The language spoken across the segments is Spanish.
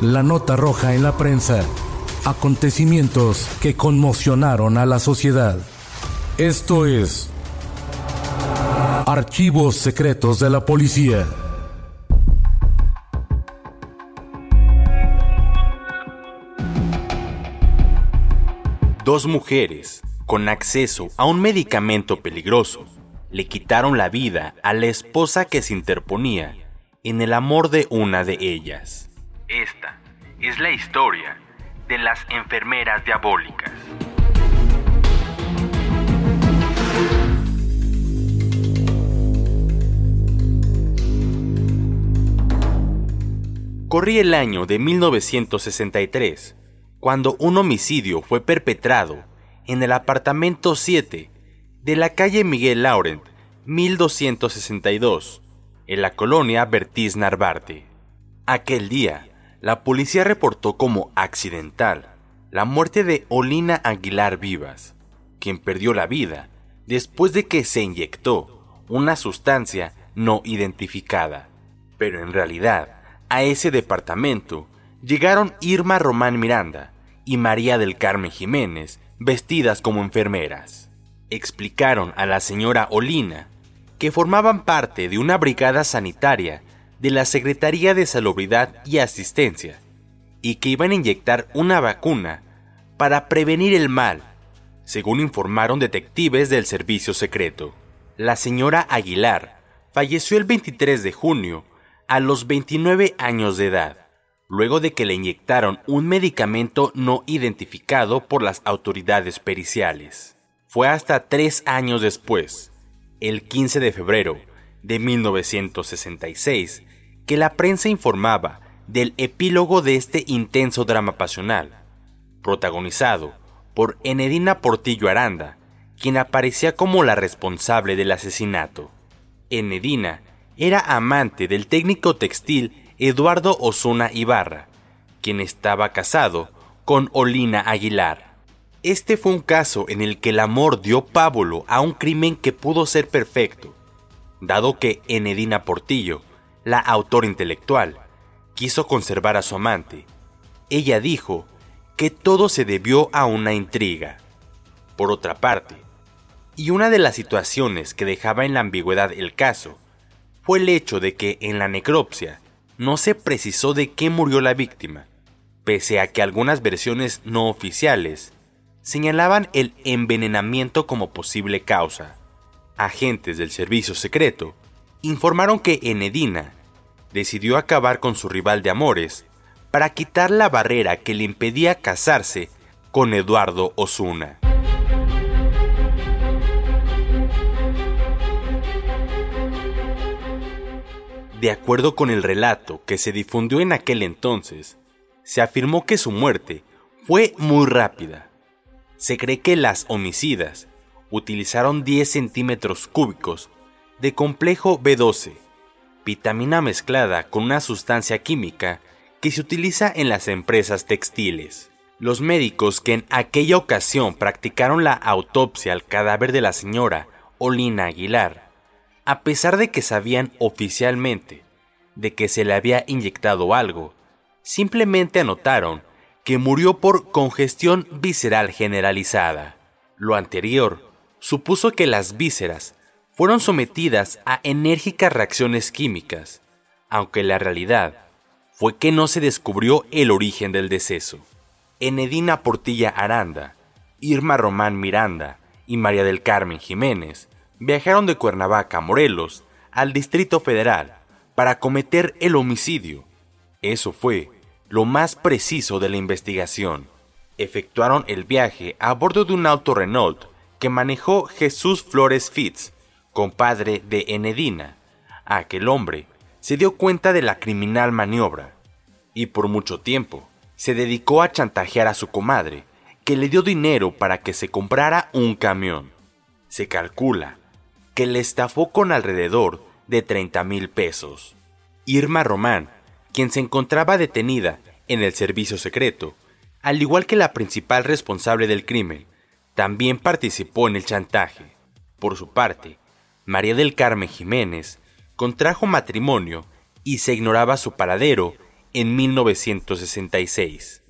La nota roja en la prensa. Acontecimientos que conmocionaron a la sociedad. Esto es Archivos Secretos de la Policía. Dos mujeres, con acceso a un medicamento peligroso, le quitaron la vida a la esposa que se interponía en el amor de una de ellas. Esta es la historia de las enfermeras diabólicas. Corría el año de 1963, cuando un homicidio fue perpetrado en el apartamento 7 de la calle Miguel Laurent, 1262, en la colonia Bertiz Narvarte. Aquel día, la policía reportó como accidental la muerte de Olina Aguilar Vivas, quien perdió la vida después de que se inyectó una sustancia no identificada. Pero en realidad, a ese departamento llegaron Irma Román Miranda y María del Carmen Jiménez vestidas como enfermeras. Explicaron a la señora Olina que formaban parte de una brigada sanitaria de la Secretaría de Salubridad y Asistencia y que iban a inyectar una vacuna para prevenir el mal, según informaron detectives del servicio secreto. La señora Aguilar falleció el 23 de junio a los 29 años de edad, luego de que le inyectaron un medicamento no identificado por las autoridades periciales. Fue hasta tres años después, el 15 de febrero de 1966, que la prensa informaba del epílogo de este intenso drama pasional, protagonizado por Enedina Portillo Aranda, quien aparecía como la responsable del asesinato. Enedina era amante del técnico textil Eduardo Osuna Ibarra, quien estaba casado con Olina Aguilar. Este fue un caso en el que el amor dio pábulo a un crimen que pudo ser perfecto, dado que Enedina Portillo, la autora intelectual, quiso conservar a su amante. Ella dijo que todo se debió a una intriga. Por otra parte, y una de las situaciones que dejaba en la ambigüedad el caso, fue el hecho de que en la necropsia no se precisó de qué murió la víctima, pese a que algunas versiones no oficiales señalaban el envenenamiento como posible causa. Agentes del servicio secreto informaron que Enedina decidió acabar con su rival de amores para quitar la barrera que le impedía casarse con Eduardo Osuna. De acuerdo con el relato que se difundió en aquel entonces, se afirmó que su muerte fue muy rápida. Se cree que las homicidas utilizaron 10 centímetros cúbicos de complejo B12, vitamina mezclada con una sustancia química que se utiliza en las empresas textiles. Los médicos que en aquella ocasión practicaron la autopsia al cadáver de la señora Olina Aguilar a pesar de que sabían oficialmente de que se le había inyectado algo, simplemente anotaron que murió por congestión visceral generalizada. Lo anterior supuso que las vísceras fueron sometidas a enérgicas reacciones químicas, aunque la realidad fue que no se descubrió el origen del deceso. Enedina Portilla Aranda, Irma Román Miranda y María del Carmen Jiménez viajaron de Cuernavaca Morelos al Distrito Federal para cometer el homicidio. Eso fue lo más preciso de la investigación. Efectuaron el viaje a bordo de un auto Renault que manejó Jesús Flores Fitz, compadre de Enedina. Aquel hombre se dio cuenta de la criminal maniobra y por mucho tiempo se dedicó a chantajear a su comadre, que le dio dinero para que se comprara un camión. Se calcula que le estafó con alrededor de 30 mil pesos. Irma Román, quien se encontraba detenida en el servicio secreto, al igual que la principal responsable del crimen, también participó en el chantaje. Por su parte, María del Carmen Jiménez contrajo matrimonio y se ignoraba su paradero en 1966.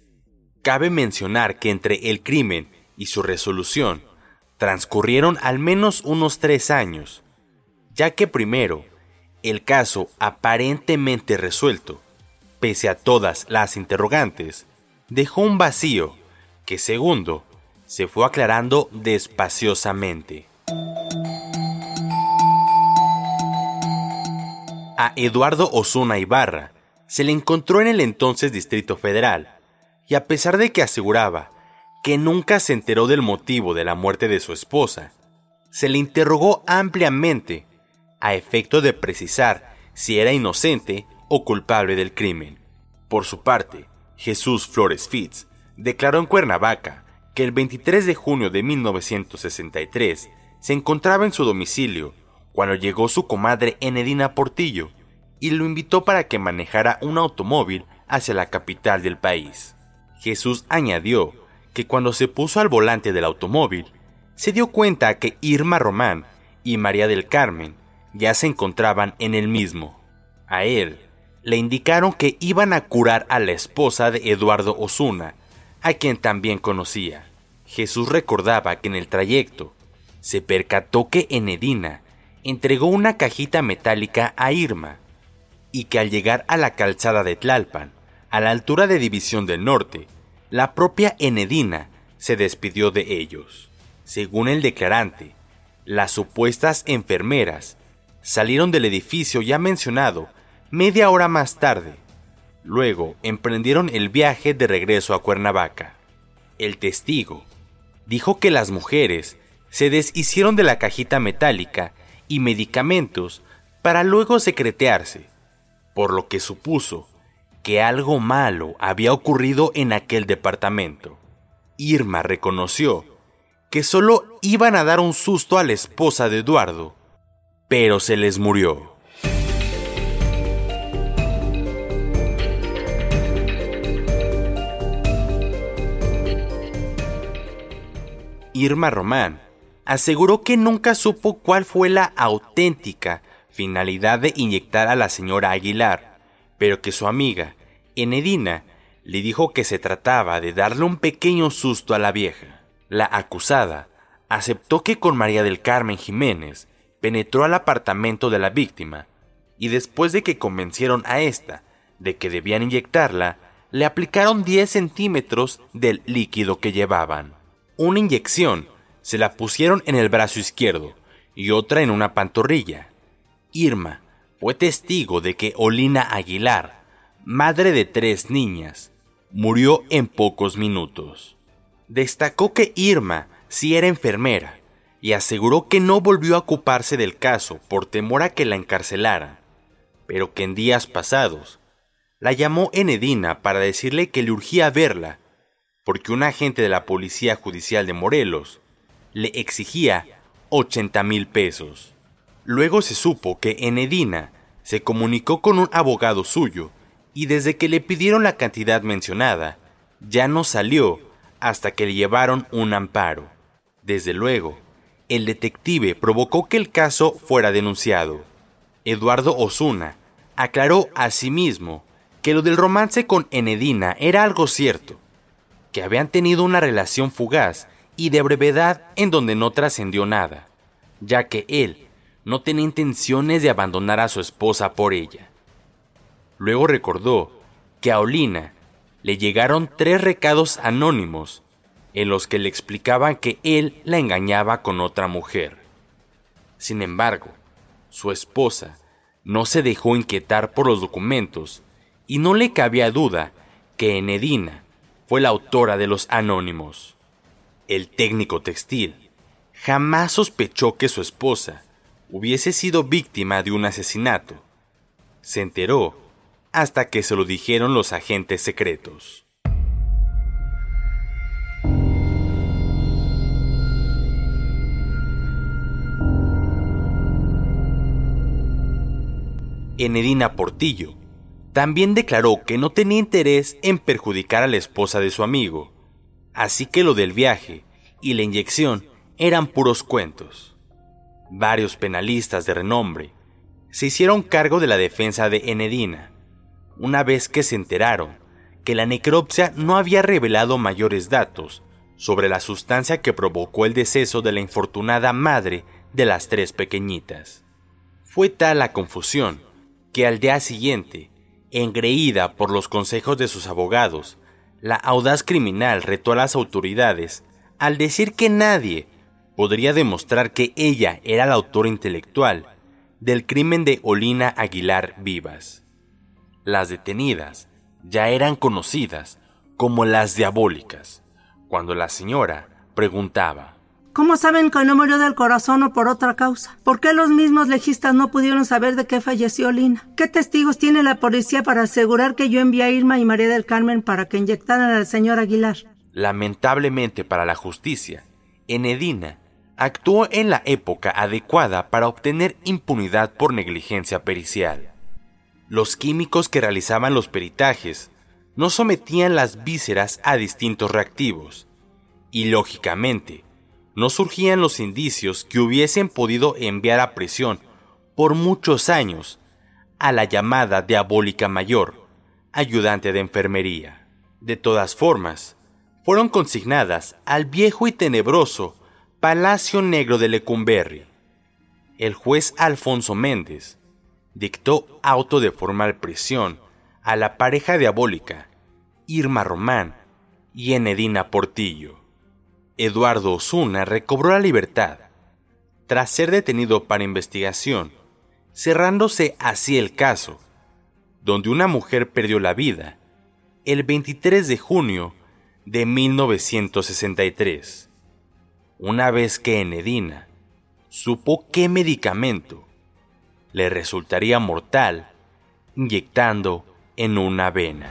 Cabe mencionar que entre el crimen y su resolución transcurrieron al menos unos tres años, ya que primero, el caso aparentemente resuelto, pese a todas las interrogantes, dejó un vacío que segundo, se fue aclarando despaciosamente. A Eduardo Osuna Ibarra se le encontró en el entonces Distrito Federal, y a pesar de que aseguraba que nunca se enteró del motivo de la muerte de su esposa, se le interrogó ampliamente a efecto de precisar si era inocente o culpable del crimen. Por su parte, Jesús Flores Fitz declaró en Cuernavaca que el 23 de junio de 1963 se encontraba en su domicilio cuando llegó su comadre Enedina Portillo y lo invitó para que manejara un automóvil hacia la capital del país. Jesús añadió que cuando se puso al volante del automóvil, se dio cuenta que Irma Román y María del Carmen ya se encontraban en el mismo. A él le indicaron que iban a curar a la esposa de Eduardo Osuna, a quien también conocía. Jesús recordaba que en el trayecto se percató que Enedina entregó una cajita metálica a Irma y que al llegar a la calzada de Tlalpan, a la altura de División del Norte, la propia Enedina se despidió de ellos. Según el declarante, las supuestas enfermeras salieron del edificio ya mencionado media hora más tarde. Luego emprendieron el viaje de regreso a Cuernavaca. El testigo dijo que las mujeres se deshicieron de la cajita metálica y medicamentos para luego secretearse, por lo que supuso que algo malo había ocurrido en aquel departamento. Irma reconoció que solo iban a dar un susto a la esposa de Eduardo, pero se les murió. Irma Román aseguró que nunca supo cuál fue la auténtica finalidad de inyectar a la señora Aguilar, pero que su amiga, Enedina, le dijo que se trataba de darle un pequeño susto a la vieja. La acusada aceptó que con María del Carmen Jiménez penetró al apartamento de la víctima y después de que convencieron a esta de que debían inyectarla, le aplicaron 10 centímetros del líquido que llevaban. Una inyección se la pusieron en el brazo izquierdo y otra en una pantorrilla. Irma fue testigo de que Olina Aguilar, madre de tres niñas, murió en pocos minutos. Destacó que Irma sí era enfermera y aseguró que no volvió a ocuparse del caso por temor a que la encarcelara, pero que en días pasados la llamó Enedina para decirle que le urgía verla, porque un agente de la Policía Judicial de Morelos le exigía 80 mil pesos. Luego se supo que Enedina se comunicó con un abogado suyo y desde que le pidieron la cantidad mencionada, ya no salió hasta que le llevaron un amparo. Desde luego, el detective provocó que el caso fuera denunciado. Eduardo Osuna aclaró a sí mismo que lo del romance con Enedina era algo cierto, que habían tenido una relación fugaz y de brevedad en donde no trascendió nada, ya que él no tenía intenciones de abandonar a su esposa por ella. Luego recordó que a Olina le llegaron tres recados anónimos en los que le explicaban que él la engañaba con otra mujer. Sin embargo, su esposa no se dejó inquietar por los documentos y no le cabía duda que Enedina fue la autora de los anónimos. El técnico textil jamás sospechó que su esposa hubiese sido víctima de un asesinato. Se enteró hasta que se lo dijeron los agentes secretos. Enedina Portillo también declaró que no tenía interés en perjudicar a la esposa de su amigo, así que lo del viaje y la inyección eran puros cuentos. Varios penalistas de renombre se hicieron cargo de la defensa de Enedina, una vez que se enteraron que la necropsia no había revelado mayores datos sobre la sustancia que provocó el deceso de la infortunada madre de las tres pequeñitas. Fue tal la confusión que al día siguiente, engreída por los consejos de sus abogados, la audaz criminal retó a las autoridades al decir que nadie podría demostrar que ella era la autora intelectual del crimen de Olina Aguilar Vivas. Las detenidas ya eran conocidas como las diabólicas, cuando la señora preguntaba ¿Cómo saben que no murió del corazón o por otra causa? ¿Por qué los mismos legistas no pudieron saber de qué falleció Lina? ¿Qué testigos tiene la policía para asegurar que yo envié a Irma y María del Carmen para que inyectaran al señor Aguilar? Lamentablemente para la justicia, Enedina actuó en la época adecuada para obtener impunidad por negligencia pericial. Los químicos que realizaban los peritajes no sometían las vísceras a distintos reactivos, y lógicamente no surgían los indicios que hubiesen podido enviar a prisión por muchos años a la llamada diabólica mayor, ayudante de enfermería. De todas formas, fueron consignadas al viejo y tenebroso Palacio Negro de Lecumberri. El juez Alfonso Méndez dictó auto de formal prisión a la pareja diabólica Irma Román y Enedina Portillo. Eduardo Osuna recobró la libertad tras ser detenido para investigación, cerrándose así el caso, donde una mujer perdió la vida el 23 de junio de 1963 una vez que Enedina supo qué medicamento le resultaría mortal inyectando en una vena.